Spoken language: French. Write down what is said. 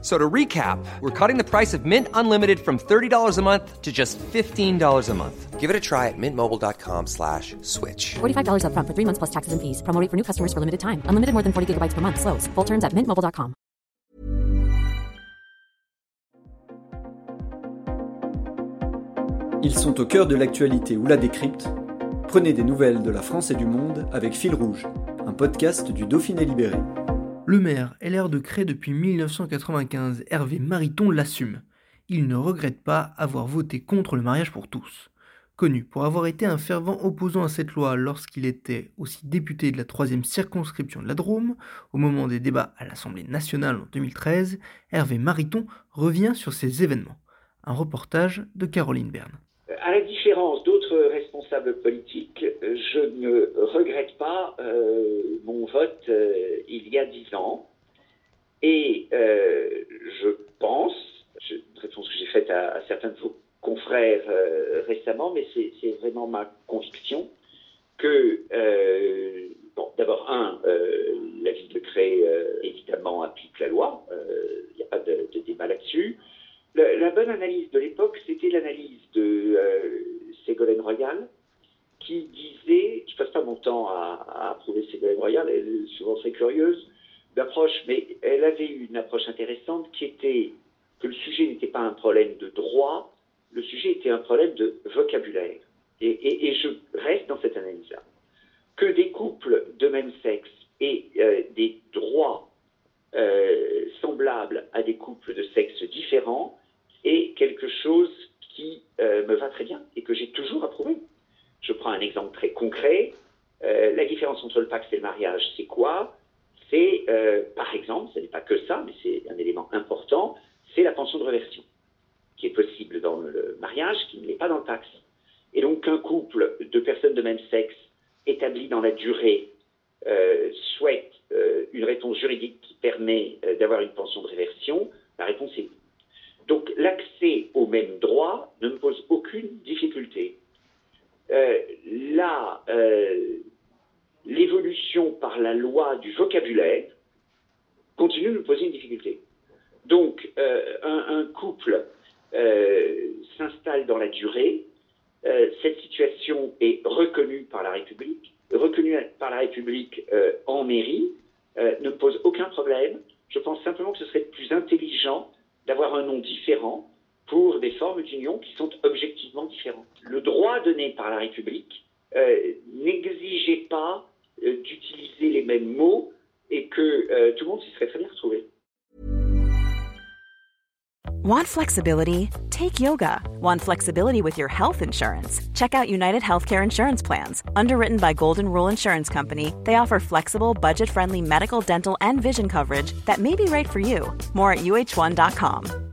So to recap, we're cutting the price of Mint Unlimited from $30 a month to just $15 a month. Give it a try at mintmobile.com slash switch. $45 upfront for three months plus taxes and fees. Promo rate for new customers for limited time. Unlimited more than 40 gigabytes per month. Slows. Full terms at mintmobile.com. Ils sont au cœur de l'actualité ou la décrypte. Prenez des nouvelles de la France et du monde avec Fil Rouge, un podcast du Dauphiné Libéré. Le maire LR de Cré depuis 1995, Hervé Mariton l'assume. Il ne regrette pas avoir voté contre le mariage pour tous. Connu pour avoir été un fervent opposant à cette loi lorsqu'il était aussi député de la troisième circonscription de la Drôme, au moment des débats à l'Assemblée nationale en 2013, Hervé Mariton revient sur ces événements. Un reportage de Caroline Berne. À la différence d'autres responsables politiques, je ne regrette pas euh, mon vote euh, il y a dix ans. Et euh, je pense, une réponse que j'ai faite à, certains de vos confrères euh, récemment, mais c'est vraiment ma conviction que, euh, bon, d'abord, un, la ville de Cré, évidemment, applique la loi. Il n'y a pas de, débat là-dessus. La, bonne analyse de l'époque, c'était l'analyse de Ségolène Royal, qui disait, je passe pas mon temps à, à approuver Ségolène Royal, elle est souvent très curieuse d'approche, mais elle avait eu une approche intéressante qui était que le sujet n'était pas un problème de droit, le sujet était un problème de vocabulaire. Et je reste dans cette analyse-là. Que des couples de même sexe aient euh, des droits euh, semblables à des couples de sexe différents est quelque chose qui euh, me va très bien et que j'ai toujours approuvé. Je prends un exemple très concret. Euh, entre le pacte et le mariage, c'est quoi? C'est, euh, par exemple, ce n'est pas que ça, mais c'est un élément important, c'est la pension de reversion, qui est possible dans le mariage, qui ne l'est pas dans le pacte. Et donc, qu'un couple de personnes de même sexe établi dans la durée euh, souhaite une réponse juridique qui permet d'avoir une pension de réversion, la réponse est oui. Donc, l'accès aux mêmes droits ne me pose aucune difficulté. Euh, là, euh, par la loi du vocabulaire continue de nous poser une difficulté. Donc, euh, un, couple s'installe dans la durée. cette situation est reconnue par la République, reconnue par la République en mairie, ne pose aucun problème. Je pense simplement que ce serait plus intelligent d'avoir un nom différent pour des formes d'union qui sont objectivement différentes. Le droit donné par la République euh, n'exigeait pas euh, Euh, d'utiliser les mêmes mots et que euh, tout le monde s'y serait très bien retrouvé. Want flexibility? Take yoga. Want flexibility with your health insurance? Check out United Healthcare Insurance Plans. Underwritten by Golden Rule Insurance Company, they offer flexible, budget friendly medical, dental, and vision coverage that may be right for you. More at uh1.com.